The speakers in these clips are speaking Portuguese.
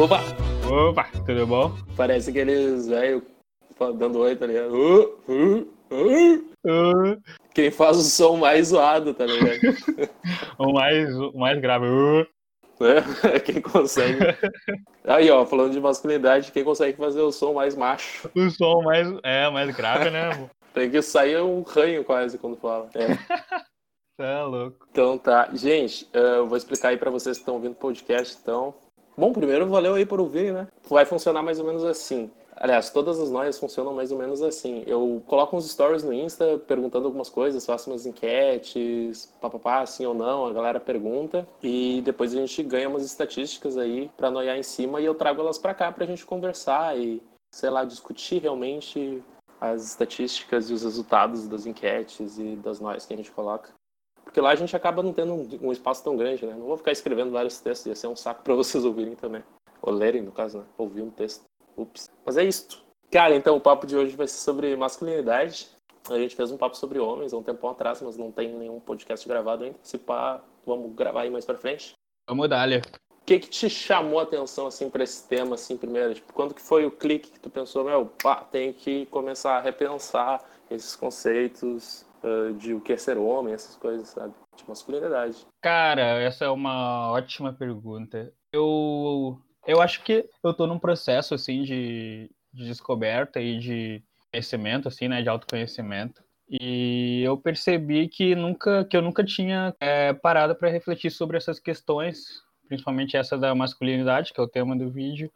Opa! Opa, tudo bom? Parece aqueles velho dando oi, tá ligado? Uh, uh, uh. Uh, Quem faz o som mais zoado, tá ligado? o mais, o mais grave. Uh, Né? Quem consegue. Aí, ó, falando de masculinidade, quem consegue fazer o som mais macho? o som mais, é, mais grave, né? Tem que sair um ranho quase quando fala. É. Tá louco. Então tá. Gente, eh, eu vou explicar aí pra vocês que estão ouvindo o podcast, então. Bom, primeiro valeu aí por ouvir, né? Vai funcionar mais ou menos assim. Aliás, todas as noias funcionam mais ou menos assim. Eu coloco uns stories no Insta perguntando algumas coisas, faço umas enquetes, papapá, sim ou não, a galera pergunta. E depois a gente ganha umas estatísticas aí pra noiar em cima e eu trago elas pra cá pra gente conversar e, sei lá, discutir realmente as estatísticas e os resultados das enquetes e das noias que a gente coloca. Porque lá a gente acaba não tendo um, um espaço tão grande, né? Não vou ficar escrevendo vários textos, ia ser um saco pra vocês ouvirem também. Ou lerem, no caso, né? Ouvir um texto. Ups. Mas é isso. Cara, então o papo de hoje vai ser sobre masculinidade. A gente fez um papo sobre homens há um tempão atrás, mas não tem nenhum podcast gravado ainda. Se pá, vamos gravar aí mais pra frente. Vamos dar. O que que te chamou a atenção, assim, pra esse tema, assim, primeiro? Tipo, quando que foi o clique que tu pensou, meu, pá, tem que começar a repensar esses conceitos uh, de o que é ser homem, essas coisas, sabe? De masculinidade. Cara, essa é uma ótima pergunta. Eu, eu acho que eu tô num processo, assim, de, de descoberta e de conhecimento, assim, né, de autoconhecimento. E eu percebi que nunca, que eu nunca tinha é, parado para refletir sobre essas questões, principalmente essa da masculinidade, que é o tema do vídeo.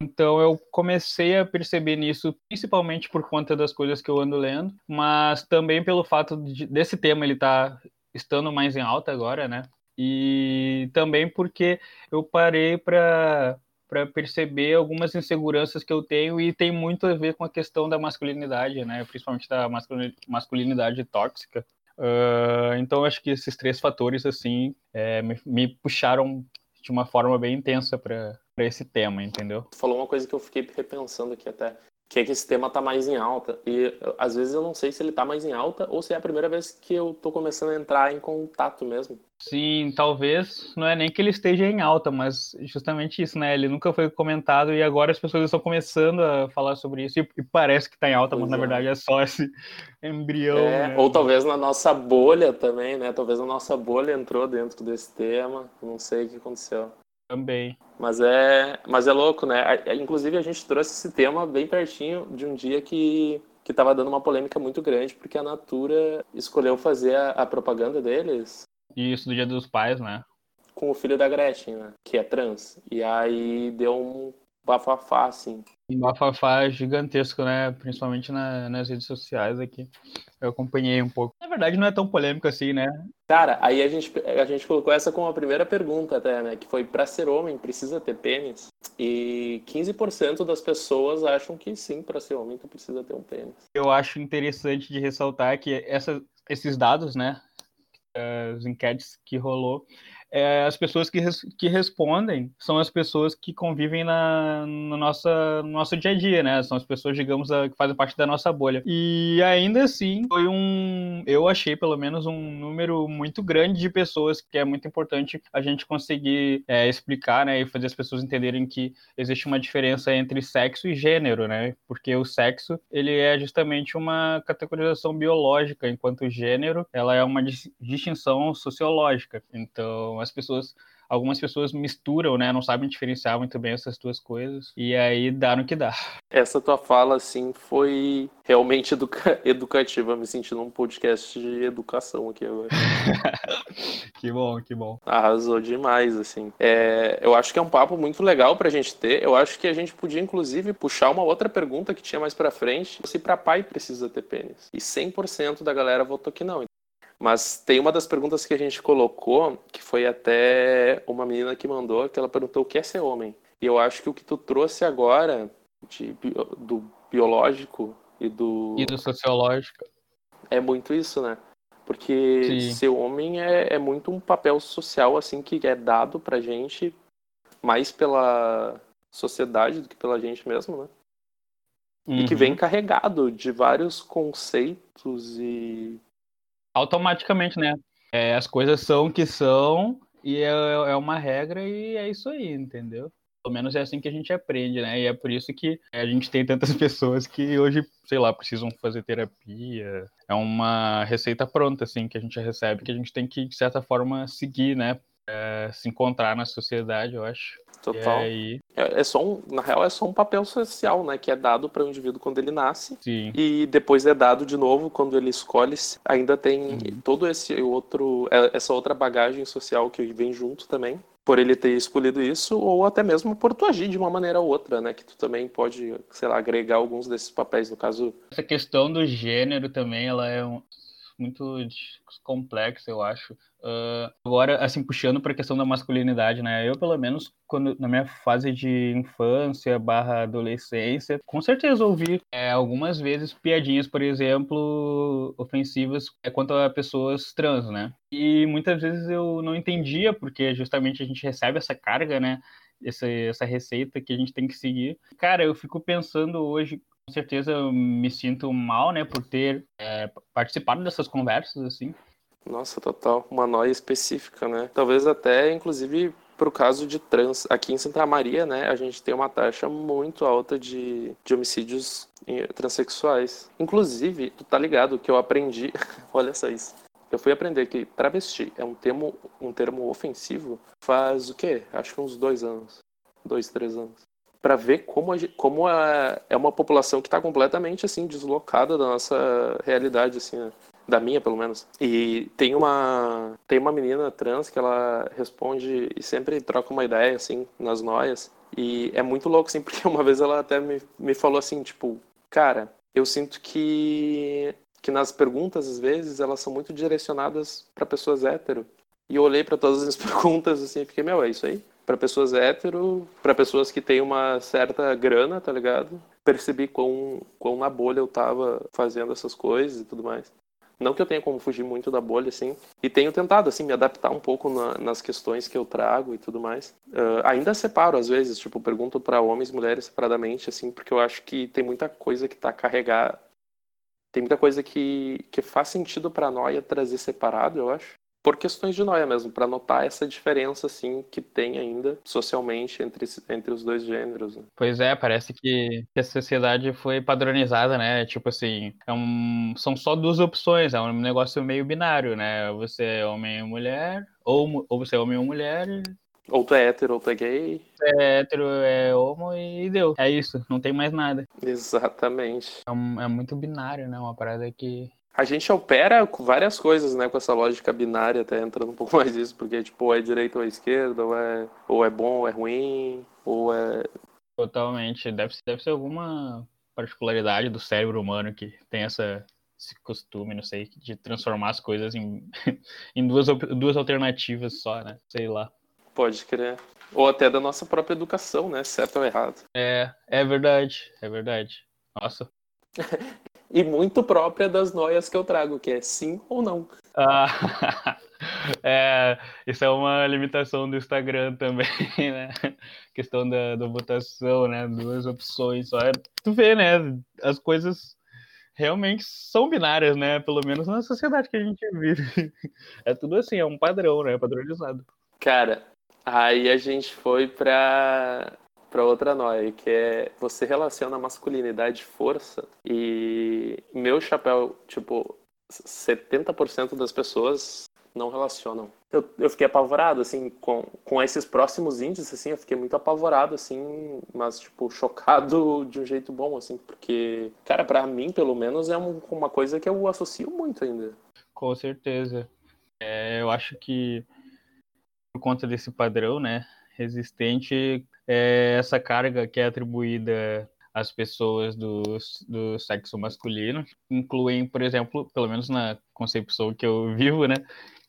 Então eu comecei a perceber nisso, principalmente por conta das coisas que eu ando lendo, mas também pelo fato de, desse tema ele tá estando mais em alta agora, né? E também porque eu parei para para perceber algumas inseguranças que eu tenho e tem muito a ver com a questão da masculinidade, né? Principalmente da masculini- masculinidade tóxica. Uh, então acho que esses três fatores assim é, me, me puxaram de uma forma bem intensa para esse tema, entendeu? Falou uma coisa que eu fiquei repensando aqui até, que é que esse tema tá mais em alta. E às vezes eu não sei se ele tá mais em alta ou se é a primeira vez que eu tô começando a entrar em contato mesmo. Sim, talvez não é nem que ele esteja em alta, mas justamente isso, né? Ele nunca foi comentado e agora as pessoas estão começando a falar sobre isso e, e parece que está em alta, mas Pois na é. verdade é só esse embrião. É, né? ou talvez na nossa bolha também, né? Talvez a nossa bolha entrou dentro desse tema. Não sei o que aconteceu. Também. Mas é, mas é louco, né? A- Inclusive a gente trouxe esse tema bem pertinho de um dia que que estava dando uma polêmica muito grande porque a Natura escolheu fazer a, a propaganda deles Isso do Dia dos Pais, né? com o filho da Gretchen, né? Que é trans. E aí deu um bafafá, assim. Um bafafá gigantesco, né? Principalmente na- nas redes sociais aqui. Eu acompanhei um pouco. Na verdade, não é tão polêmico assim, né? Cara, aí a gente, a gente colocou essa como a primeira pergunta até, né? Que foi, pra ser homem, precisa ter pênis? E 15% das pessoas acham que sim, pra ser homem, tu precisa ter um pênis. Eu acho interessante de ressaltar que essa, esses dados, né? As enquetes que rolou, é, as pessoas que, res- que respondem são as pessoas que convivem na, no, nossa, no nosso dia a dia, né? São as pessoas, digamos, a- que fazem parte da nossa bolha. E ainda assim, foi um. Eu achei pelo menos um número muito grande de pessoas que é muito importante a gente conseguir é, explicar, né? E fazer as pessoas entenderem que existe uma diferença entre sexo e gênero, né? Porque o sexo, ele é justamente uma categorização biológica, enquanto o gênero, ela é uma dis- distinção sociológica. Então, as pessoas algumas pessoas misturam, né? Não sabem diferenciar muito bem essas duas coisas. E aí dá no que dá. Essa tua fala, assim, foi realmente educa- educativa. Me senti num podcast de educação aqui agora. que bom, que bom. Arrasou demais, assim. É, eu acho que é um papo muito legal pra gente ter. Eu acho que a gente podia, inclusive, puxar uma outra pergunta que tinha mais pra frente. Se pra pai precisa ter pênis. E 100% da galera votou que não. Mas tem uma das perguntas que a gente colocou, que foi até uma menina que mandou, que ela perguntou o que é ser homem. E eu acho que o que tu trouxe agora, de, do biológico e do E do sociológico. é muito isso, né? Porque Sim. ser homem é, é muito um papel social, assim, que é dado pra gente mais pela sociedade do que pela gente mesmo, né? E que Uhum. vem carregado de vários conceitos e. automaticamente, né? É, as coisas são o que são e é, é uma regra e é isso aí, entendeu? Pelo menos é assim que a gente aprende, né? E é por isso que a gente tem tantas pessoas que hoje, sei lá, precisam fazer terapia. É uma receita pronta, assim, que a gente recebe, que a gente tem que, de certa forma, seguir, né? É, se encontrar na sociedade, eu acho. Total. Aí... É, é, só um, na real, é só um papel social, né? Que é dado para o indivíduo quando ele nasce. Sim. E depois é dado de novo quando ele escolhe. Ainda tem uhum. todo esse outro, é, essa outra bagagem social que vem junto também por ele ter escolhido isso, ou até mesmo por tu agir de uma maneira ou outra, né? Que tu também pode, sei lá, agregar alguns desses papéis, no caso. Essa questão do gênero também, ela é um, muito complexa, eu acho. Uh, agora, assim, puxando para a questão da masculinidade, né? Eu, pelo menos, quando na minha fase de infância barra adolescência, com certeza ouvi é, algumas vezes piadinhas, por exemplo, ofensivas é, quanto a pessoas trans, né? E muitas vezes eu não entendia, porque justamente a gente recebe essa carga, né? Essa, essa receita que a gente tem que seguir. Cara, eu fico pensando hoje, certeza eu me sinto mal, né, por ter é, participado dessas conversas, assim, nossa, total. Uma noia específica, né? Talvez até, inclusive, para o caso de trans. Aqui em Santa Maria, né, a gente tem uma taxa muito alta de, de homicídios transexuais. Inclusive, tu tá ligado que eu aprendi. Olha só isso. Eu fui aprender que travesti é um termo, um termo ofensivo faz o quê? Acho que uns dois anos. Dois, três anos. Para ver como, a, como a, é uma população que está completamente assim deslocada da nossa realidade assim né? da minha pelo menos. E tem uma tem uma menina trans que ela responde e sempre troca uma ideia assim nas noias. E é muito louco assim, porque uma vez ela até me, me falou assim, tipo, cara, eu sinto que que nas perguntas às vezes elas são muito direcionadas para pessoas hétero. E eu olhei para todas as perguntas assim e fiquei, meu, é isso aí? Para pessoas hétero, para pessoas que têm uma certa grana, tá ligado? Percebi quão, quão na bolha eu tava fazendo essas coisas e tudo mais. Não que eu tenha como fugir muito da bolha, assim, e tenho tentado, assim, me adaptar um pouco na, nas questões que eu trago e tudo mais. Uh, ainda separo, às vezes, tipo, pergunto para homens e mulheres separadamente, assim, porque eu acho que tem muita coisa que tá carregada. Tem muita coisa que, que faz sentido pra noia trazer separado, eu acho por questões de noia mesmo, para notar essa diferença assim que tem ainda socialmente entre, entre os dois gêneros. Né? Pois é, parece que a sociedade foi padronizada, né? Tipo assim, é um, são só duas opções, é um negócio meio binário, né? Você é homem ou mulher, ou, ou você é homem ou mulher, ou tu é hétero, ou tu é gay. É hétero, é homo e deu. É isso, não tem mais nada. Exatamente. É, um, é muito binário, né? Uma parada que a gente opera com várias coisas, né? Com essa lógica binária, até entrando um pouco mais nisso, porque, tipo, é direita ou é esquerda, ou é, ou é bom ou é ruim, ou é. Totalmente. Deve, deve ser alguma particularidade do cérebro humano que tem essa, esse costume, não sei, de transformar as coisas em, em duas, duas alternativas só, né? Sei lá. Pode crer. Ou até da nossa própria educação, né? Certo ou errado. É, é verdade, é verdade. Nossa. e muito própria das noias que eu trago, que é sim ou não. Ah, é, isso é uma limitação do Instagram também, né? Questão da, da votação, né? Duas opções só. É, tu vê, né? As coisas realmente são binárias, né? Pelo menos na sociedade que a gente vive. É tudo assim, é um padrão, né? Padronizado. Cara, aí a gente foi pra para outra noia, que é você relaciona masculinidade e força e meu chapéu, tipo, 70% das pessoas não relacionam. Eu, eu fiquei apavorado, assim, com, com esses próximos índices, assim, eu fiquei muito apavorado, assim, mas, tipo, chocado de um jeito bom, assim, porque, cara, para mim, pelo menos, é um, uma coisa que eu associo muito ainda. Com certeza. É, eu acho que, por conta desse padrão, né, resistente, é essa carga que é atribuída às pessoas do, do sexo masculino, incluem, por exemplo, pelo menos na concepção que eu vivo, né,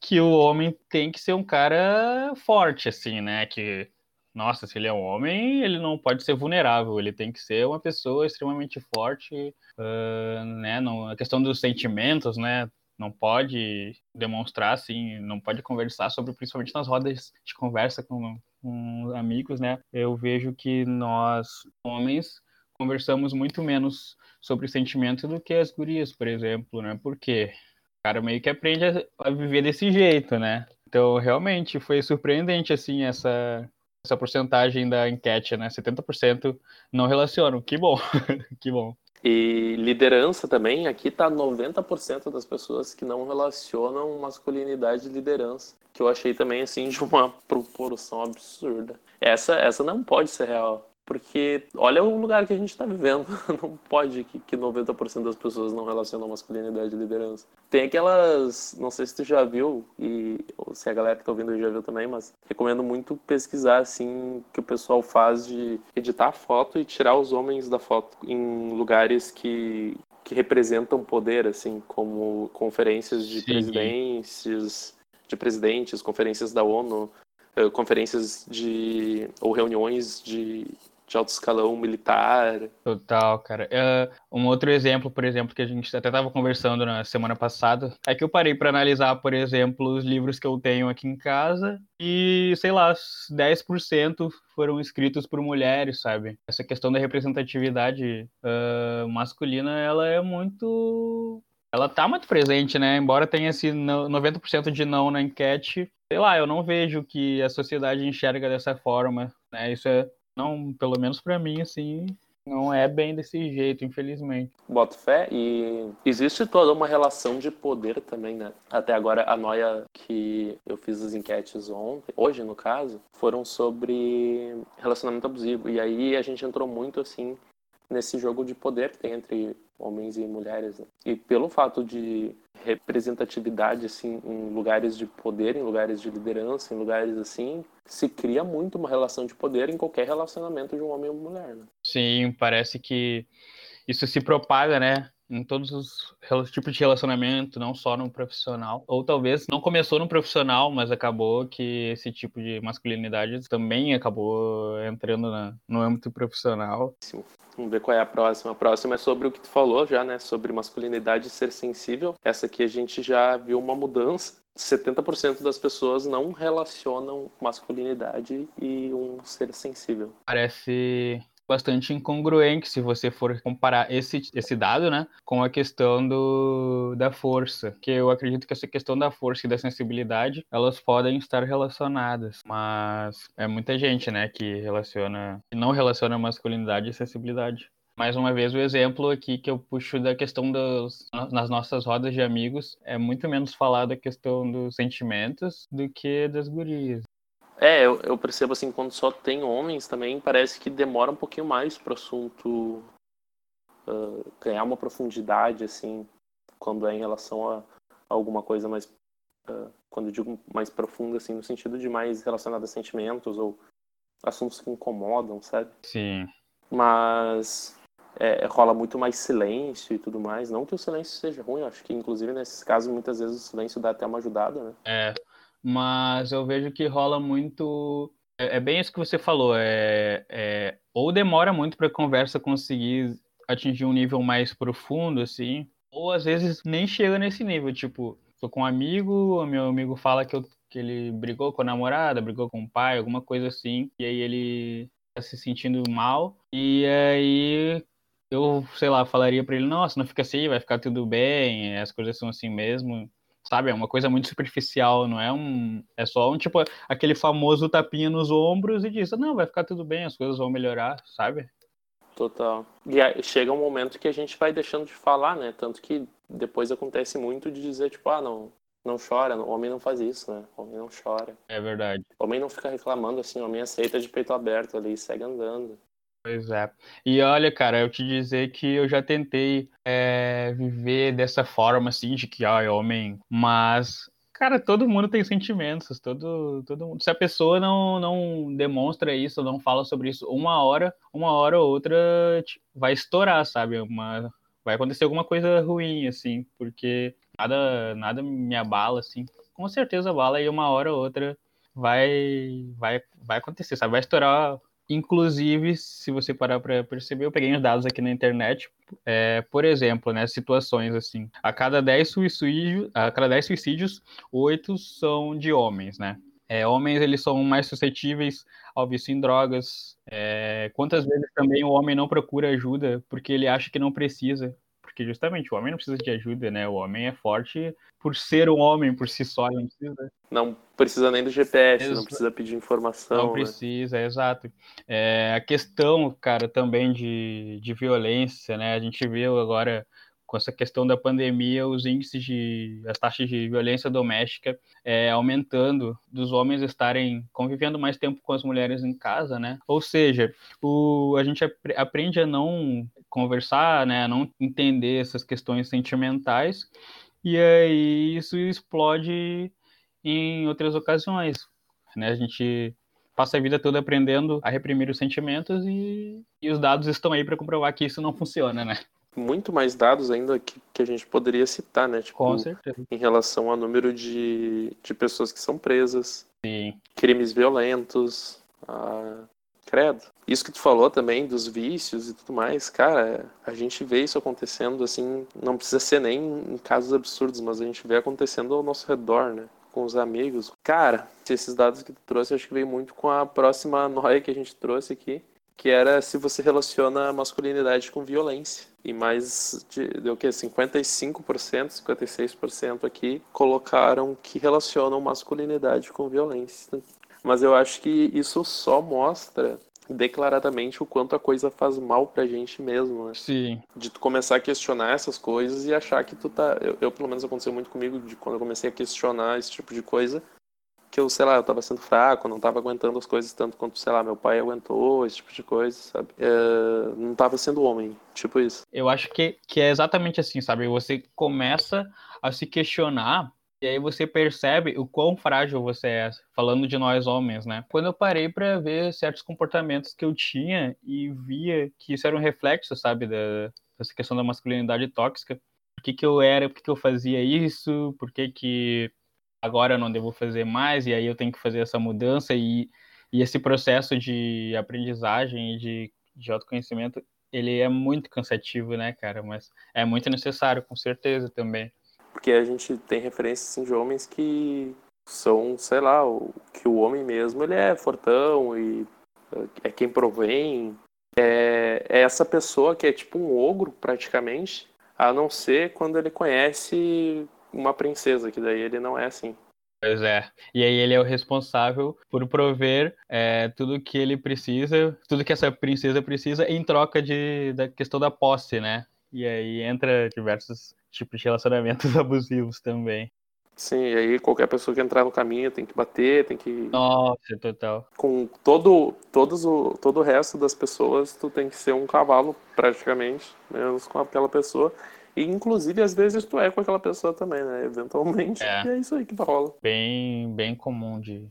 que o homem tem que ser um cara forte, assim, né, que nossa, se ele é um homem, ele não pode ser vulnerável, ele tem que ser uma pessoa extremamente forte, uh, né, não, a questão dos sentimentos, né, não pode demonstrar, assim, não pode conversar sobre, principalmente nas rodas de conversa com, com amigos, né? Eu vejo que nós, homens, conversamos muito menos sobre sentimento do que as gurias, por exemplo, né? Porque o cara meio que aprende a, viver desse jeito, né? Então, realmente, foi surpreendente, assim, essa, essa porcentagem da enquete, né? 70% não relacionam. Que bom, que bom. E liderança também, aqui tá 90% das pessoas que não relacionam masculinidade e liderança, que eu achei também assim de uma proporção absurda. Essa essa não pode ser real. Porque olha o lugar que a gente está vivendo. Não pode que, que 90% das pessoas não relacionam masculinidade e liderança. Tem aquelas. Não sei se tu já viu, e, ou se a galera que está ouvindo já viu também, mas recomendo muito pesquisar assim que o pessoal faz de editar a foto e tirar os homens da foto em lugares que, que representam poder, assim, como conferências de Sim. presidentes, de presidentes, conferências da ONU, eh, conferências de ou reuniões de de alto escalão militar. Total, cara. Uh, um outro exemplo, por exemplo, que a gente até estava conversando na semana passada, é que eu parei para analisar, por exemplo, os livros que eu tenho aqui em casa e, sei lá, 10% foram escritos por mulheres, sabe? Essa questão da representatividade uh, masculina, ela é muito ela tá muito presente, né? Embora tenha esse 90% de não na enquete, sei lá, eu não vejo que a sociedade enxerga dessa forma, né? Isso é não, pelo menos para mim, assim, não é bem desse jeito, infelizmente. Boto fé e existe toda uma relação de poder também, né? Até agora, a noia que eu fiz as enquetes ontem, hoje no caso, foram sobre relacionamento abusivo. E aí a gente entrou muito, assim, nesse jogo de poder que tem entre homens e mulheres. Né? E pelo fato de representatividade assim em lugares de poder, em lugares de liderança, em lugares assim, se cria muito uma relação de poder em qualquer relacionamento de um homem uma mulher. Né? Sim, parece que isso se propaga, né? Em todos os tipos de relacionamento, não só no profissional. Ou talvez não começou no profissional, mas acabou que esse tipo de masculinidade também acabou entrando na, no âmbito profissional. Sim. Vamos ver qual é a próxima. A próxima é sobre o que tu falou já, né? Sobre masculinidade ser sensível. Essa aqui a gente já viu uma mudança. 70% das pessoas não relacionam masculinidade e um ser sensível. Parece bastante incongruente se você for comparar esse, esse dado, né, com a questão do, da força, que eu acredito que essa questão da força e da sensibilidade, elas podem estar relacionadas, mas é muita gente, né, que relaciona, que não relaciona masculinidade e sensibilidade. Mais uma vez, o exemplo aqui que eu puxo da questão dos, nas nossas rodas de amigos é muito menos falar da questão dos sentimentos do que das gurias. É, eu, eu, percebo assim, quando só tem homens também, parece que demora um pouquinho mais para o assunto uh, ganhar uma profundidade, assim, quando é em relação a, a alguma coisa mais, uh, quando eu digo mais profunda, assim, no sentido de mais relacionado a sentimentos ou assuntos que incomodam, sabe? Sim. Mas é, rola muito mais silêncio e tudo mais. Não que o silêncio seja ruim, acho que inclusive nesses casos muitas vezes o silêncio dá até uma ajudada, né? É, mas eu vejo que rola muito. É, é bem isso que você falou, é, é... ou demora muito para a conversa conseguir atingir um nível mais profundo, assim, ou às vezes nem chega nesse nível, tipo, tô com um amigo, meu amigo fala que, eu, que ele brigou com a namorada, brigou com o pai, alguma coisa assim, e aí ele tá se sentindo mal, e aí eu, sei lá, falaria para ele, nossa, não fica assim, vai ficar tudo bem, as coisas são assim mesmo, sabe? É uma coisa muito superficial, não é um. É só um tipo aquele famoso tapinha nos ombros e diz: não, vai ficar tudo bem, as coisas vão melhorar, sabe? Total. E aí, chega um momento que a gente vai deixando de falar, né? Tanto que depois acontece muito de dizer, tipo, ah, não, não chora, o homem não faz isso, né? O homem não chora. É verdade. O homem não fica reclamando assim, o homem aceita de peito aberto ali e segue andando. Pois é. E olha, cara, eu te dizer que eu já tentei é, viver dessa forma, assim, de que, ah, é homem, mas, cara, todo mundo tem sentimentos, todo, todo mundo. Se a pessoa não, não demonstra isso, não fala sobre isso, uma hora, uma hora ou outra vai estourar, sabe? Uma, vai acontecer alguma coisa ruim, assim, porque nada, nada me abala, assim. Com certeza abala e uma hora ou outra vai, vai, vai acontecer, sabe? Vai estourar Inclusive, se você parar para perceber, eu peguei os dados aqui na internet. É, por exemplo, né, situações assim, a cada 10 suicídios, a cada 10 suicídios, 8 são de homens, né? É, homens eles são mais suscetíveis ao vício em drogas. É, quantas vezes também o homem não procura ajuda porque ele acha que não precisa, porque justamente o homem não precisa de ajuda, né? O homem é forte por ser um homem por si só, não precisa. Não precisa nem do GPS, Ex não precisa pedir informação. Não né? precisa, exato. É, a questão, cara, também de, de violência, né? A gente viu agora com essa questão da pandemia, os índices de as taxas de violência doméstica é, aumentando, dos homens estarem convivendo mais tempo com as mulheres em casa, né? Ou seja, o, a gente aprende a não conversar, né? A não entender essas questões sentimentais e aí isso explode em outras ocasiões, né? A gente passa a vida toda aprendendo a reprimir os sentimentos e, e os dados estão aí para comprovar que isso não funciona, né? Muito mais dados ainda que, que a gente poderia citar, né? Tipo, Com certeza. Em relação ao número de, de pessoas que são presas, Sim. crimes violentos, a... credo. Isso que tu falou também dos vícios e tudo mais, cara, a gente vê isso acontecendo assim, não precisa ser nem em casos absurdos, mas a gente vê acontecendo ao nosso redor, né? Com os amigos. Cara, esses dados que tu trouxe, acho que veio muito com a próxima noia que a gente trouxe aqui, que era se você relaciona a masculinidade com violência. E mais de, de o que? 55%, 56% aqui colocaram que relacionam masculinidade com violência. Mas eu acho que isso só mostra declaradamente o quanto a coisa faz mal pra gente mesmo, né? Sim. De tu começar a questionar essas coisas e achar que tu tá. Eu, eu, pelo menos aconteceu muito comigo de quando eu comecei a questionar esse tipo de coisa que eu, sei lá, eu tava sendo fraco, não tava aguentando as coisas tanto quanto, sei lá, meu pai aguentou, esse tipo de coisa, sabe? É, não tava sendo homem, tipo isso. Eu acho que, que é exatamente assim, sabe? Você começa a se questionar e aí você percebe o quão frágil você é, falando de nós homens, né? Quando eu parei para ver certos comportamentos que eu tinha e via que isso era um reflexo, sabe, da, dessa questão da masculinidade tóxica, por que, que eu era, por que, que eu fazia isso, por que, que agora eu não devo fazer mais, e aí eu tenho que fazer essa mudança, e, e esse processo de aprendizagem e de, de autoconhecimento, ele é muito cansativo, né, cara? Mas é muito necessário, com certeza, também. Porque a gente tem referências assim, de homens que são, sei lá, o, que o homem mesmo, ele é fortão e é quem provém. É, é essa pessoa que é tipo um ogro, praticamente, a não ser quando ele conhece uma princesa, que daí ele não é assim. Pois é. E aí ele é o responsável por prover é, tudo que ele precisa, tudo que essa princesa precisa em troca de, da questão da posse, né? E aí entra diversos tipos de relacionamentos abusivos também. Sim, e aí qualquer pessoa que entrar no caminho tem que bater, tem que. Nossa, total. Com todo, todos o, todo o resto das pessoas, tu tem que ser um cavalo, praticamente, menos com aquela pessoa. E, inclusive, às vezes tu é com aquela pessoa também, né? Eventualmente. É, e é isso aí que rola. Bem, bem comum de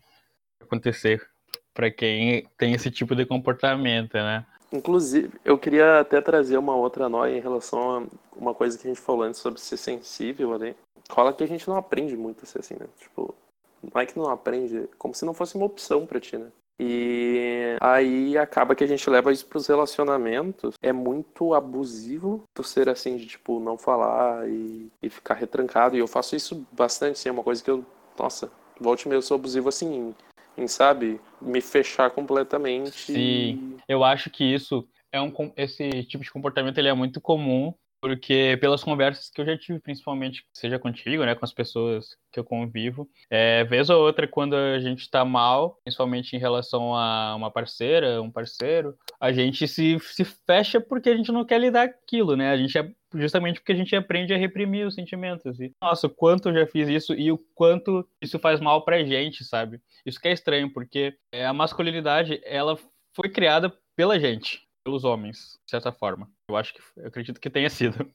acontecer para quem tem esse tipo de comportamento, né? Inclusive, eu queria até trazer uma outra noia em relação a uma coisa que a gente falou antes sobre ser sensível ali. Rola que a gente não aprende muito a ser assim, né? Tipo, não é que não aprende, como se não fosse uma opção pra ti, né? E aí acaba que a gente leva isso para os relacionamentos. É muito abusivo tu ser assim, de tipo, não falar e, e ficar retrancado. E eu faço isso bastante, assim, é uma coisa que eu, nossa, volte meio, eu sou abusivo assim, em, em, sabe, me fechar completamente. Sim, eu acho que isso é um, esse tipo de comportamento ele é muito comum porque pelas conversas que eu já tive, principalmente, seja contigo, né, com as pessoas que eu convivo, é, vez ou outra, quando a gente está mal, principalmente em relação a uma parceira, um parceiro, a gente se, se fecha porque a gente não quer lidar aquilo, né? A gente é justamente porque a gente aprende a reprimir os sentimentos. E, nossa, o quanto eu já fiz isso e o quanto isso faz mal pra gente, sabe? Isso que é estranho, porque é, a masculinidade, ela foi criada pela gente pelos homens, de certa forma. Eu acho que, eu acredito que tenha sido.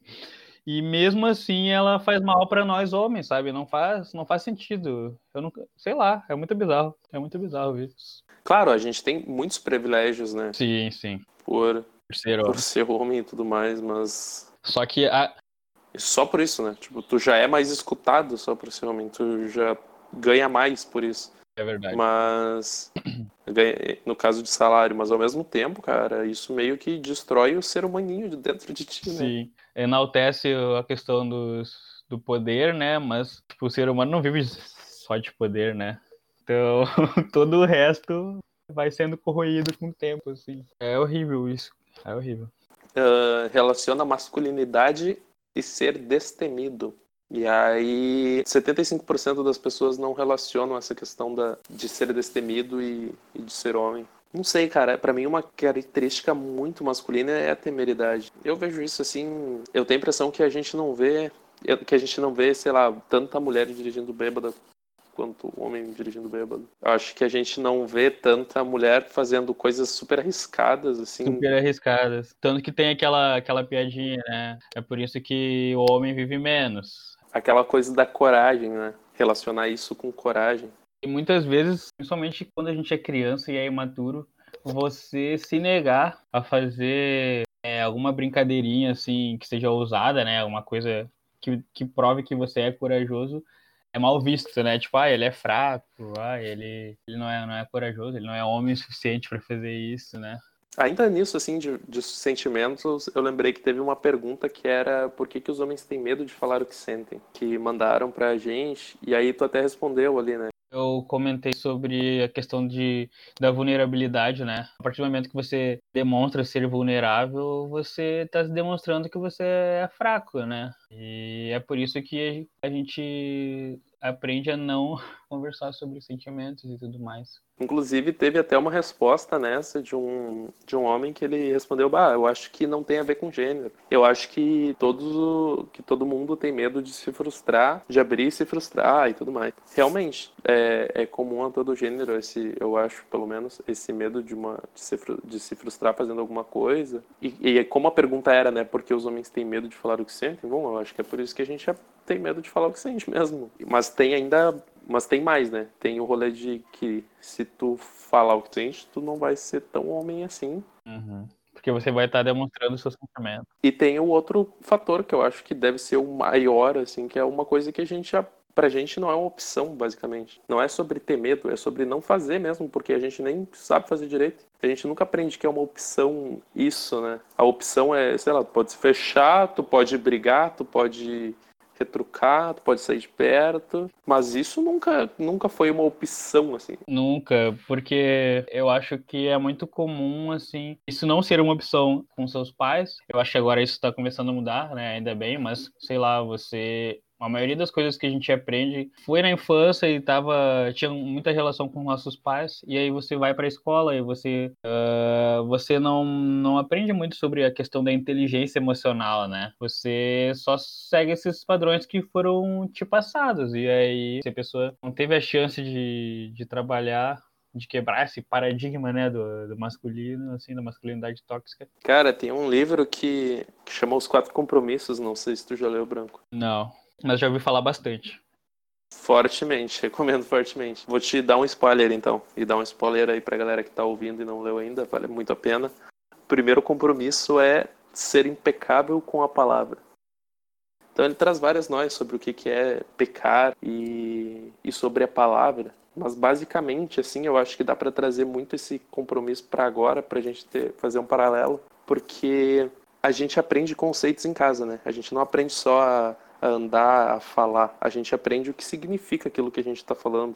E mesmo assim ela faz mal para nós homens, sabe? Não faz, não faz sentido. Eu não, sei lá, é muito bizarro. É muito bizarro isso. Claro, a gente tem muitos privilégios, né? Sim, sim. Por, por ser homem. Por ser homem e tudo mais, mas só que a só por isso, né? Tipo, tu já é mais escutado só por ser homem, tu já ganha mais por isso. É verdade. Mas no caso de salário, mas ao mesmo tempo, cara, isso meio que destrói o ser humaninho de dentro de ti, né? Sim, enaltece a questão dos, do poder, né? Mas tipo, o ser humano não vive só de poder, né? Então, todo o resto vai sendo corroído com o tempo, assim. É horrível isso. É horrível. Uh, relaciona masculinidade e ser destemido. E aí, 75% das pessoas não relacionam essa questão da, de ser destemido e, e de ser homem. Não sei, cara. Para mim, uma característica muito masculina é a temeridade. Eu vejo isso assim. Eu tenho a impressão que a gente não vê. Que a gente não vê, sei lá, tanta mulher dirigindo bêbada quanto homem dirigindo bêbado. Acho que a gente não vê tanta mulher fazendo coisas super arriscadas, assim. Super arriscadas. Tanto que tem aquela, aquela piadinha, né? É por isso que o homem vive menos. Aquela coisa da coragem, né? Relacionar isso com coragem. E muitas vezes, principalmente quando a gente é criança e é imaturo, você se negar a fazer é, alguma brincadeirinha assim que seja ousada, né? Alguma coisa que, que prove que você é corajoso, é mal visto, né? Tipo, ah, ele é fraco, ah, ele, ele não, é, não é corajoso, ele não é homem suficiente para fazer isso, né? Ainda nisso, assim, de, de, sentimentos, eu lembrei que teve uma pergunta que era por que, que os homens têm medo de falar o que sentem? Que mandaram pra gente, e aí tu até respondeu ali, né? Eu comentei sobre a questão de, da vulnerabilidade, né? A partir do momento que você demonstra ser vulnerável, você está demonstrando que você é fraco, né? E é por isso que a gente aprende a não conversar sobre sentimentos e tudo mais. Inclusive, teve até uma resposta nessa de um, de um homem que ele respondeu: Bah, eu acho que não tem a ver com gênero. Eu acho que, todos, que todo mundo tem medo de se frustrar, de abrir e se frustrar e tudo mais. Realmente, é, é comum a todo gênero, esse, eu acho, pelo menos, esse medo de, uma, de, se, de se frustrar fazendo alguma coisa. E, e como a pergunta era, né, por que os homens têm medo de falar o que sentem? Bom, eu acho que é por isso que a gente tem medo de falar o que sente mesmo. Mas tem ainda mas tem mais, né? Tem o rolê de que se tu falar o que sente, tu não vai ser tão homem assim. Uhum. Porque você vai estar demonstrando seus sentimentos. E tem o outro fator que eu acho que deve ser o maior, assim, que é uma coisa que a gente já pra gente não é uma opção, basicamente. Não é sobre ter medo, é sobre não fazer mesmo, porque a gente nem sabe fazer direito. A gente nunca aprende que é uma opção isso, né? A opção é, sei lá, tu pode se fechar, tu pode brigar, tu pode retrucar, tu pode sair de perto, mas isso nunca, nunca foi uma opção, assim. Nunca, porque eu acho que é muito comum, assim, isso não ser uma opção com seus pais. Eu acho que agora isso está começando a mudar, né, ainda bem, mas, sei lá, você a maioria das coisas que a gente aprende foi na infância e tava tinha muita relação com nossos pais e aí você vai para a escola e você uh, você não não aprende muito sobre a questão da inteligência emocional né você só segue esses padrões que foram te passados e aí se a pessoa não teve a chance de, de trabalhar de quebrar esse paradigma, né, do, do, masculino, assim, da masculinidade tóxica. Cara, tem um livro que, que chama Os Quatro Compromissos, não sei se tu já leu, Branco. Não. Mas já ouvi falar bastante. Fortemente, recomendo fortemente. Vou te dar um spoiler então, e dar um spoiler aí pra galera que tá ouvindo e não leu ainda, vale muito a pena. O primeiro compromisso é ser impecável com a palavra. Então ele traz várias nós sobre o que é pecar e, e sobre a palavra. Mas basicamente, assim, eu acho que dá para trazer muito esse compromisso para agora, para a gente ter, fazer um paralelo, porque a gente aprende conceitos em casa, né? A gente não aprende só a a andar, a falar. A gente aprende o que significa aquilo que a gente está falando.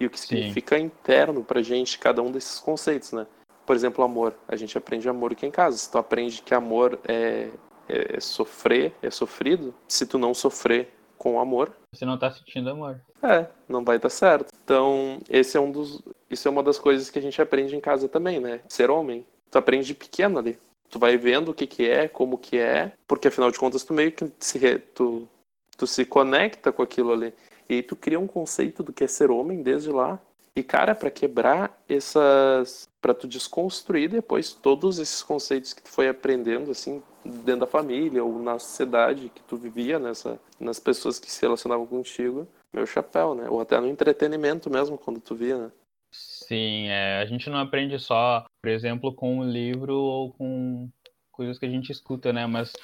E o que significa Sim. interno pra gente, cada um desses conceitos, né? Por exemplo, amor. A gente aprende amor aqui em casa. Se tu aprende que amor é, é, é sofrer, é sofrido, se tu não sofrer com amor. Você não tá sentindo amor. É, não vai dar certo. Então, esse é um dos. Isso é uma das coisas que a gente aprende em casa também, né? Ser homem. Tu aprende de pequeno ali. Tu vai vendo o que que é, como que é, porque afinal de contas tu meio que se, tu tu se conecta com aquilo ali. E aí tu cria um conceito do que é ser homem desde lá. E, cara, para quebrar essas. para tu desconstruir depois todos esses conceitos que tu foi aprendendo, assim, dentro da família ou na sociedade que tu vivia, nessa, nas pessoas que se relacionavam contigo, meu chapéu, né? Ou até no entretenimento mesmo, quando tu via, né? Sim, é, a gente não aprende só, por exemplo, com um livro ou com coisas que a gente escuta, né? Mas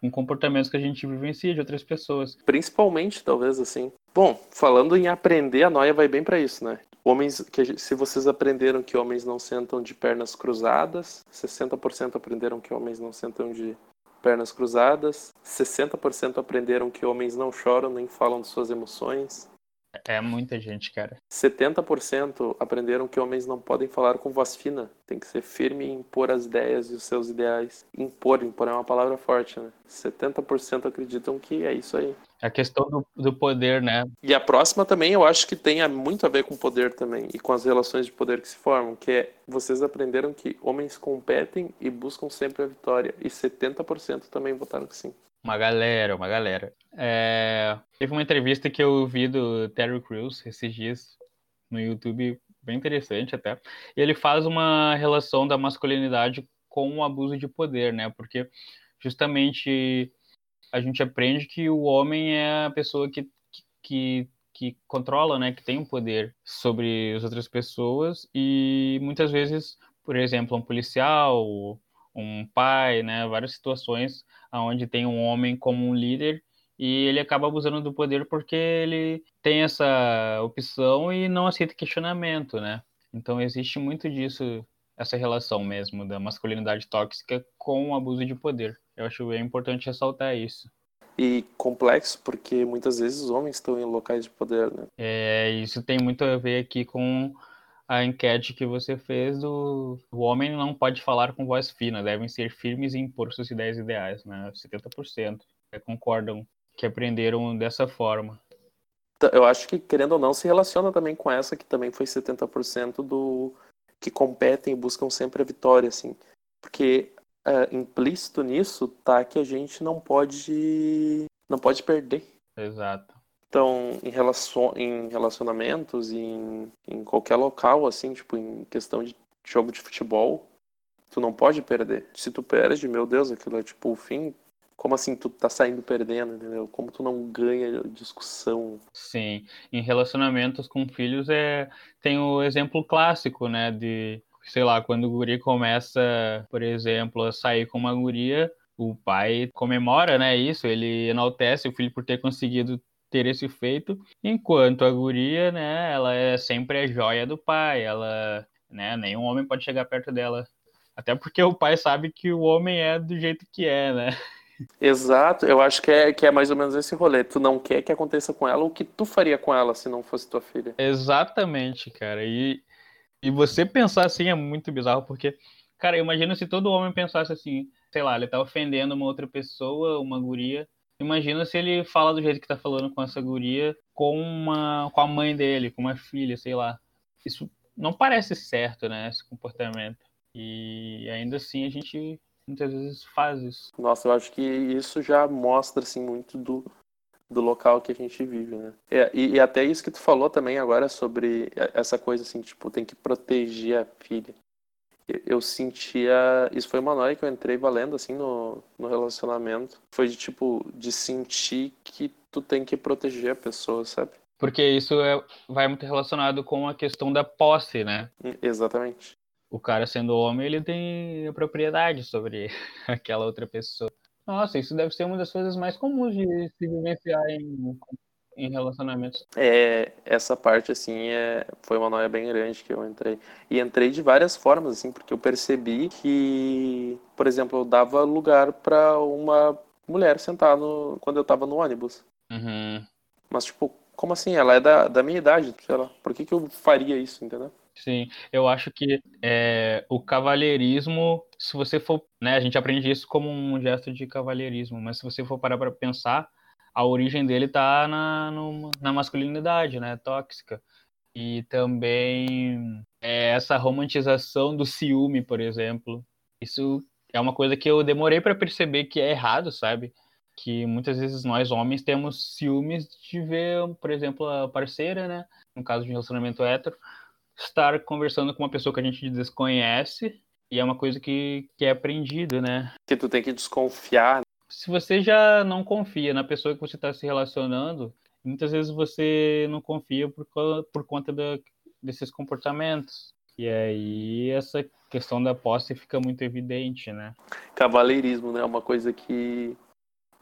com comportamentos que a gente vivencia de outras pessoas. Principalmente, talvez assim. Bom, falando em aprender, a noia vai bem para isso, né? Homens, que se vocês aprenderam que homens não sentam de pernas cruzadas, 60% aprenderam que homens não sentam de pernas cruzadas, 60% aprenderam que homens não choram nem falam de suas emoções. É muita gente, cara. 70% aprenderam que homens não podem falar com voz fina. Tem que ser firme e impor as ideias e os seus ideais. Impor, impor é uma palavra forte, né? 70% acreditam que é isso aí. A questão do, do poder, né? E a próxima também eu acho que tem muito a ver com poder também e com as relações de poder que se formam, que é vocês aprenderam que homens competem e buscam sempre a vitória. E 70% também votaram que sim. Uma galera, uma galera. É... Teve uma entrevista que eu vi do Terry Crews esses dias no YouTube, bem interessante até. E ele faz uma relação da masculinidade com o abuso de poder, né? Porque justamente a gente aprende que o homem é a pessoa que, que, que controla, né? Que tem o um poder sobre as outras pessoas e muitas vezes, por exemplo, um policial, um pai, né? Várias situações onde tem um homem como um líder e ele acaba abusando do poder porque ele tem essa opção e não aceita questionamento, né? Então existe muito disso, essa relação mesmo da masculinidade tóxica com o abuso de poder. Eu acho bem importante ressaltar isso. E complexo porque muitas vezes os homens estão em locais de poder, né? É, isso tem muito a ver aqui com a enquete que você fez do o homem não pode falar com voz fina, devem ser firmes e impor suas ideias ideais, né? 70% concordam que aprenderam dessa forma. Então, eu acho que, querendo ou não, se relaciona também com essa que também foi 70% do que competem e buscam sempre a vitória, assim. Porque é, implícito nisso tá que a gente não pode não pode perder. Exato. Então, em, relacion, em relacionamentos, em, em qualquer local, assim, tipo, em questão de jogo de futebol, tu não pode perder. Se tu perde, meu Deus, aquilo é tipo o fim. Como assim tu tá saindo perdendo, entendeu? Como tu não ganha discussão. Sim, em relacionamentos com filhos é tem o exemplo clássico, né, de sei lá, quando o guri começa, por exemplo, a sair com uma guria, o pai comemora, né, isso, ele enaltece o filho por ter conseguido ter esse feito, enquanto a guria, né, ela é sempre a joia do pai, ela, né, nenhum homem pode chegar perto dela. Até porque o pai sabe que o homem é do jeito que é, né? Exato, eu acho que é, que é mais ou menos esse rolê. Tu não quer que aconteça com ela o que tu faria com ela se não fosse tua filha. Exatamente, cara. E, e você pensar assim é muito bizarro, porque, cara, imagina se todo homem pensasse assim, sei lá, ele tá ofendendo uma outra pessoa, uma guria, Imagina se ele fala do jeito que tá falando com essa guria com, uma, com a mãe dele, com uma filha, sei lá. Isso não parece certo, né? Esse comportamento. E ainda assim a gente muitas vezes faz isso. Nossa, eu acho que isso já mostra assim muito do, do local que a gente vive, né? É, e, e, até isso que tu falou também agora sobre essa coisa assim, tipo, tem que proteger a filha eu sentia. Isso foi uma noia que eu entrei valendo, assim, no, no relacionamento. Foi de tipo, de sentir que tu tem que proteger a pessoa, sabe? Porque isso é, vai muito relacionado com a questão da posse, né? Hum, exatamente. O cara sendo homem, ele tem propriedade sobre aquela outra pessoa. Nossa, isso deve ser uma das coisas mais comuns de se vivenciar em em relacionamentos? É, essa parte, assim, é, foi uma noia bem grande que eu entrei. E entrei de várias formas, assim, porque eu percebi que, por exemplo, eu dava lugar para uma mulher sentar no, quando eu tava no ônibus. Uhum. Mas, tipo, como assim? Ela é da, da minha idade, sei lá. Por que, que eu faria isso, entendeu? Sim, eu acho que é, o cavalheirismo, se você for, né, a gente aprende isso como um gesto de cavalheirismo, mas se você for parar para pensar, a origem dele tá na, no, na masculinidade, né, tóxica. E também é essa romantização do ciúme, por exemplo. Isso é uma coisa que eu demorei para perceber que é errado, sabe? Que muitas vezes nós homens temos ciúmes de ver, por exemplo, a parceira, né, no caso de um relacionamento hétero, estar conversando com uma pessoa que a gente desconhece e é uma coisa que, que é aprendido, né? Que tu tem que desconfiar se você já não confia na pessoa que você está se relacionando, muitas vezes você não confia por, por conta da, desses comportamentos. E aí essa questão da posse fica muito evidente, né? Cavaleirismo, né? Uma coisa que,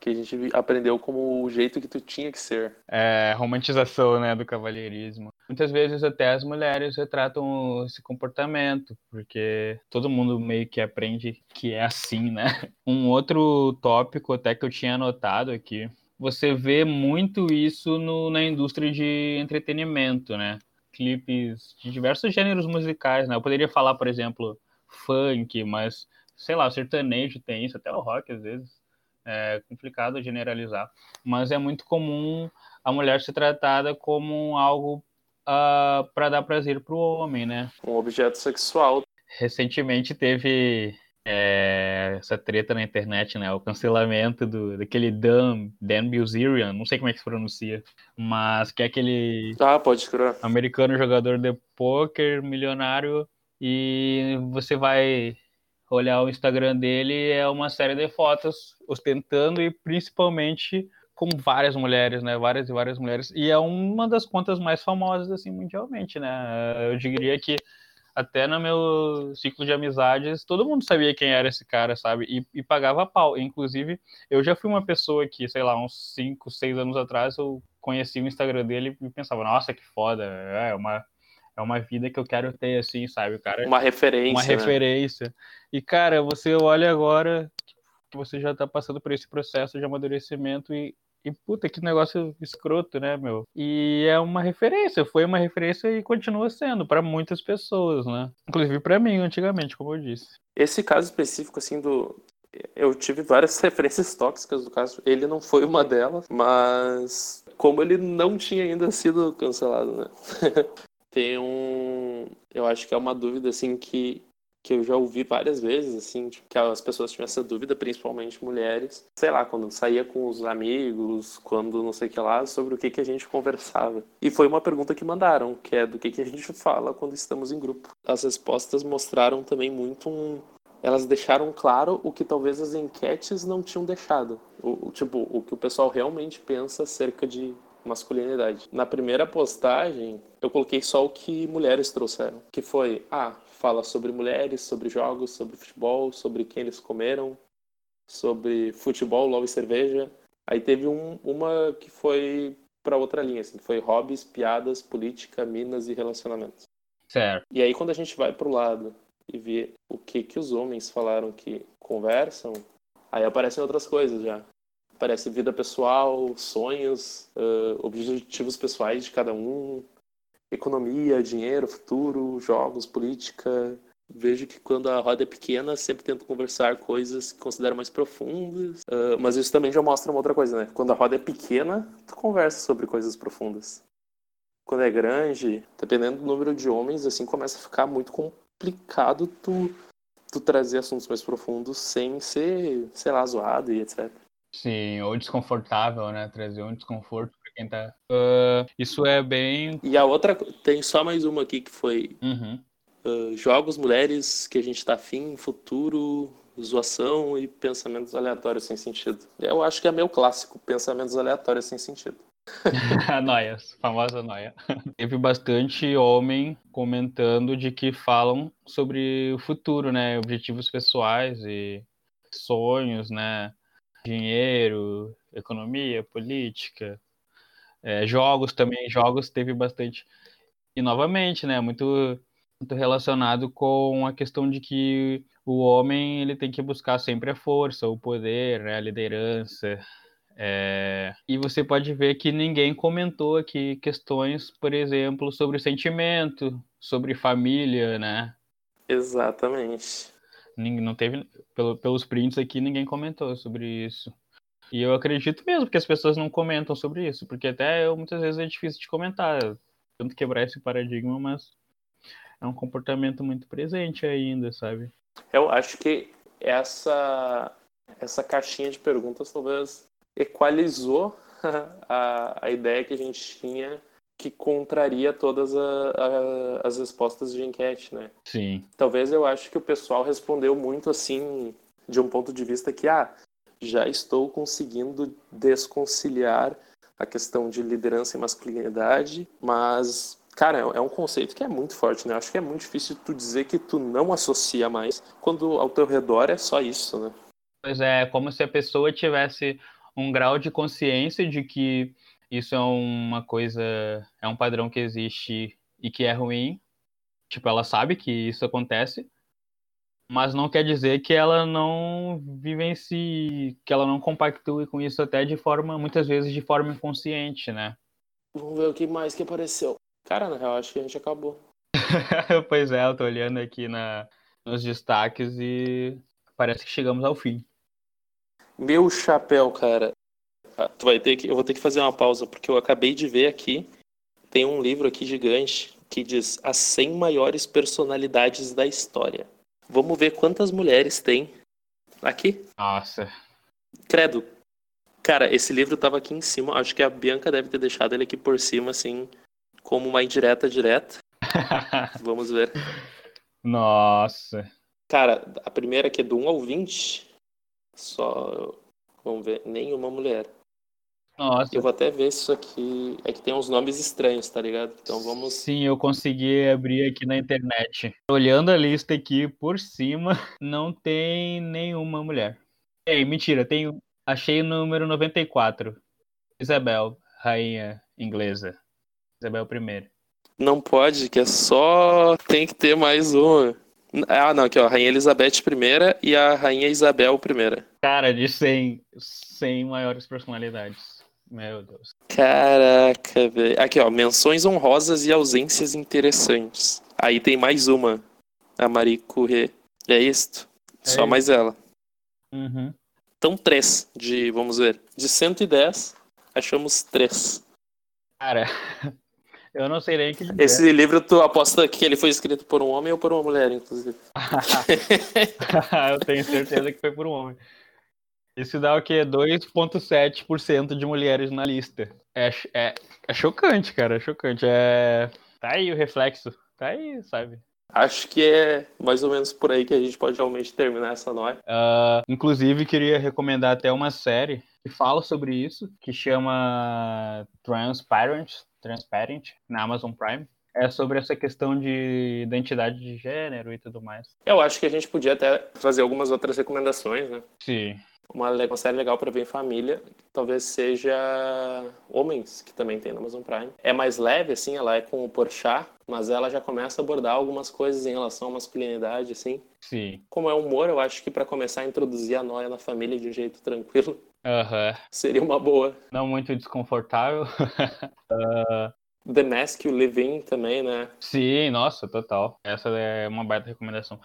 que a gente aprendeu como o jeito que tu tinha que ser. É, romantização, né, do cavalheirismo. Muitas vezes até as mulheres retratam esse comportamento, porque todo mundo meio que aprende que é assim, né? Um outro tópico até que eu tinha anotado aqui, você vê muito isso no, na indústria de entretenimento, né? Clipes de diversos gêneros musicais, né? Eu poderia falar, por exemplo, funk, mas sei lá, o sertanejo tem isso, até o rock às vezes. É complicado generalizar, mas é muito comum a mulher ser tratada como algo uh, para dar prazer para o homem, né? Um objeto sexual. Recentemente teve é, essa treta na internet, né? O cancelamento do, daquele Dan, Dan Bilzerian, não sei como é que se pronuncia, mas que é aquele ah, pode crer. americano jogador de poker, milionário, e você vai olhar o Instagram dele, é uma série de fotos ostentando e principalmente com várias mulheres, né? Várias e várias mulheres. E é uma das contas mais famosas, assim, mundialmente, né? Eu diria que até no meu ciclo de amizades, todo mundo sabia quem era esse cara, sabe? E, e pagava pau. Inclusive, eu já fui uma pessoa que, sei lá, uns 5, 6 anos atrás, eu conheci o Instagram dele e pensava, nossa, que foda, é uma, é uma vida que eu quero ter, assim, sabe? O cara, uma referência. Uma né? referência. E, cara, você olha agora que você já tá passando por esse processo de amadurecimento e, e puta, que negócio escroto, né, meu? E é uma referência, foi uma referência e continua sendo para muitas pessoas, né? Inclusive para mim, antigamente, como eu disse. Esse caso específico, assim, do. Eu tive várias referências tóxicas do caso. Ele não foi uma delas, mas como ele não tinha ainda sido cancelado, né? Tem um. Eu acho que é uma dúvida, assim, que que eu já ouvi várias vezes, assim, tipo, que as pessoas tinham essa dúvida, principalmente mulheres, sei lá, quando saía com os amigos, quando não sei o que lá, sobre o que, que a gente conversava. E foi uma pergunta que mandaram, que é do que, que a gente fala quando estamos em grupo. As respostas mostraram também muito um. Elas deixaram claro o que talvez as enquetes não tinham deixado. O, tipo, o que o pessoal realmente pensa acerca de masculinidade. Na primeira postagem, eu coloquei só o que mulheres trouxeram, que foi, ah, fala sobre mulheres, sobre jogos, sobre futebol, sobre quem eles comeram, sobre futebol, LOL e cerveja. Aí teve um, uma que foi para outra linha, assim, que foi hobbies, piadas, política, minas e relacionamentos. Certo. E aí quando a gente vai pro lado e vê o que que os homens falaram que conversam, aí aparecem outras coisas já. Aparece vida pessoal, sonhos, uh, objetivos pessoais de cada um, economia, dinheiro, futuro, jogos, política. Vejo que quando a roda é pequena, sempre tento conversar coisas que considero mais profundas. Uh, mas isso também já mostra uma outra coisa, né? Quando a roda é pequena, tu conversa sobre coisas profundas. Quando é grande, dependendo do número de homens, assim começa a ficar muito complicado tu, tu trazer assuntos mais profundos sem ser, sei lá, zoado e etc. Sim, ou desconfortável, né? Trazer um desconforto quem tá. Uh, isso é bem. E a outra, tem só mais uma aqui que foi uhum. uh, jogos, mulheres que a gente tá afim, futuro, zoação e pensamentos aleatórios sem sentido. Eu acho que é meu clássico, pensamentos aleatórios sem sentido. a noia, famosa noia. Teve bastante homem comentando de que falam sobre o futuro, né? Objetivos pessoais e sonhos, né? Dinheiro, economia, política, é, jogos também, jogos teve bastante. E novamente, né, muito, muito relacionado com a questão de que o homem ele tem que buscar sempre a força, o poder, né, a liderança. É... E você pode ver que ninguém comentou aqui questões, por exemplo, sobre sentimento, sobre família, né? Exatamente. Não teve, pelo, pelos prints aqui, ninguém comentou sobre isso. E eu acredito mesmo que as pessoas não comentam sobre isso, porque até eu, muitas vezes é difícil de comentar, tanto quebrar esse paradigma, mas é um comportamento muito presente ainda, sabe? Eu acho que essa essa caixinha de perguntas talvez equalizou a, a ideia que a gente tinha que contraria todas a, a, as respostas de enquete, né? Sim. Talvez eu acho que o pessoal respondeu muito assim, de um ponto de vista que, ah, já estou conseguindo desconciliar a questão de liderança e masculinidade, mas cara, é um conceito que é muito forte, né? Acho que é muito difícil tu dizer que tu não associa mais quando ao teu redor é só isso, né? Pois é, como se a pessoa tivesse um grau de consciência de que isso é uma coisa, é um padrão que existe e que é ruim. Tipo, ela sabe que isso acontece, Mas não quer dizer que ela não vivencie, que ela não compactue com isso até de forma, muitas vezes de forma inconsciente, né? Vamos ver o que mais que apareceu. Cara, na real, acho que a gente acabou. pois é, eu tô olhando aqui na, nos destaques e parece que chegamos ao fim. Meu chapéu, cara. Ah, tu vai ter que, eu vou ter que fazer uma pausa, porque eu acabei de ver aqui. Tem um livro aqui gigante que diz As 100 maiores personalidades da história. Vamos ver quantas mulheres tem aqui. Nossa. Credo. Cara, esse livro tava aqui em cima. Acho que a Bianca deve ter deixado ele aqui por cima, assim, como uma indireta direta. Vamos ver. Nossa. Cara, a primeira aqui é do 1 ao 20. Só. Vamos ver. Nenhuma mulher. Nossa. Eu vou até ver se isso aqui. É que tem uns nomes estranhos, tá ligado? Então vamos. Sim, eu consegui abrir aqui na internet. Olhando a lista aqui por cima, não tem nenhuma mulher. Ei, mentira, tem. Achei o número 94. Isabel, rainha inglesa. Isabel I. Não pode, que é só. Tem que ter mais uma. Ah, não, aqui ó, Rainha Elizabeth I e a Rainha Isabel I. Cara, de 100, 100 maiores personalidades. Meu Deus. Caraca, velho. Aqui, ó, menções honrosas e ausências interessantes. Aí tem mais uma. A Marie Curie. É isto? É Só isso. mais ela. Uhum. Então, três de, vamos ver, de 110, achamos três. Cara, eu não sei nem o que. Esse livro, tu aposta que ele foi escrito por um homem ou por uma mulher, inclusive? eu tenho certeza que foi por um homem. Isso dá o quê? 2,7% de mulheres na lista. É, é, é chocante, cara. É chocante. É... Tá aí o reflexo. Tá aí, sabe? Acho que é mais ou menos por aí que a gente pode realmente terminar essa noia. Ah, inclusive, queria recomendar até uma série que fala sobre isso, que chama Transparent, Transparent na Amazon Prime. É sobre essa questão de identidade de gênero e tudo mais. Eu acho que a gente podia até fazer algumas outras recomendações, né? Sim. Uma, uma série legal para ver em família, talvez seja Homens, que também tem na Amazon Prime. É mais leve, assim, ela é com o Porchat, mas ela já começa a abordar algumas coisas em relação à masculinidade, assim. Sim. Como é humor, eu acho que para começar a introduzir a noia na família de um jeito tranquilo, Aham. seria uma boa. Não muito desconfortável. The Mask o Living também, né? Sim, nossa, total. Essa é uma baita recomendação.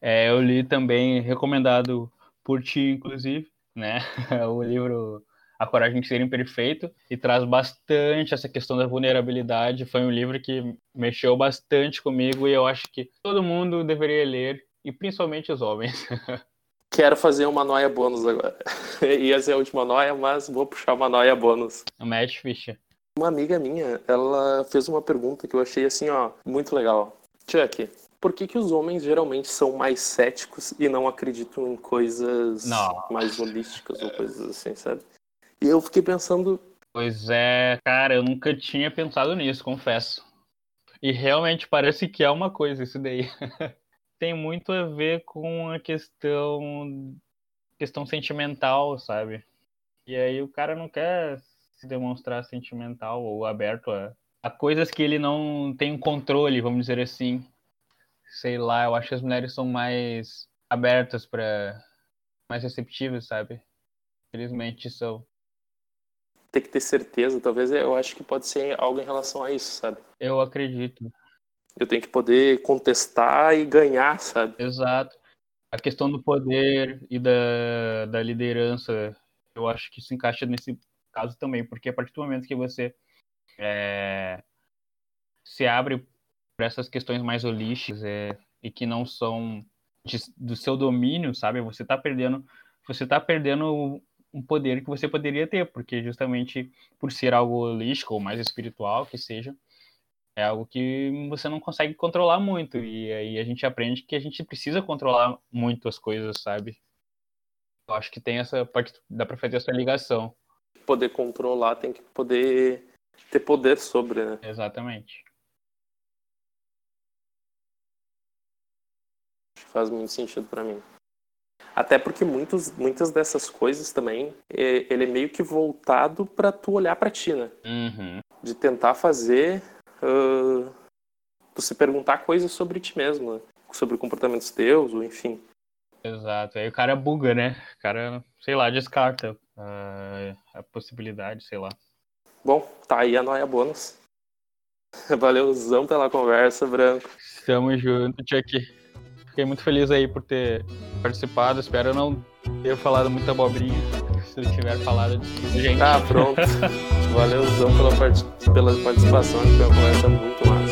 É, eu li também, recomendado por ti, inclusive, né? O livro A Coragem de Ser Imperfeito, e traz bastante essa questão da vulnerabilidade. Foi um livro que mexeu bastante comigo e eu acho que todo mundo deveria ler, e principalmente os homens. Quero fazer uma noia bônus agora. Ia ser a última noia, mas vou puxar uma noia bônus. Matt Fisher. Uma amiga minha, ela fez uma pergunta que eu achei assim, ó, muito legal. Chuck, por que, que os homens geralmente são mais céticos e não acreditam em coisas Não. mais holísticas ou coisas assim, sabe? E eu fiquei pensando, Pois é, cara, eu nunca tinha pensado nisso, confesso. E realmente parece que é uma coisa isso daí. Tem muito a ver com a questão questão sentimental, sabe? E aí o cara não quer se demonstrar sentimental ou aberto a, a coisas que ele não tem controle, vamos dizer assim. Sei lá, eu acho que as mulheres são mais abertas para mais receptivas, sabe? Felizmente são. tem que ter certeza, talvez eu acho que pode ser algo em relação a isso, sabe? Eu acredito. Eu tenho que poder contestar e ganhar, sabe? Exato. A questão do poder e da, da liderança, eu acho que se encaixa nesse caso também, porque a partir do momento que você é, se abre para essas questões mais holísticas é, e que não são de- do seu domínio, sabe? Você está perdendo, você tá perdendo um poder que você poderia ter, porque justamente por ser algo holístico ou mais espiritual que seja, é algo que você não consegue controlar muito. E aí a gente aprende que a gente precisa controlar muito as coisas, sabe? Eu acho que tem essa parte, dá pra fazer essa ligação. Poder controlar, tem que poder ter poder sobre, né? Exatamente. Faz muito sentido pra mim. Até porque muitos, muitas dessas coisas também, é- ele é meio que voltado pra tu olhar pra ti, né? Uhum. De tentar fazer. ah, tu se perguntar coisas sobre ti mesmo, né? sobre comportamentos teus, ou enfim. Exato. Aí o cara buga, né? O cara, sei lá, descarta uh, a possibilidade, sei lá. Bom, tá aí a noia bônus. Valeuzão pela conversa, Branco. Tamo junto, Chuck. Fiquei muito feliz aí por ter participado. Espero não ter falado muita abobrinha. Se eu tiver falado, de gente. Ah, pronto. Valeuzão pela, part... pela participação. Foi uma conversa muito massa.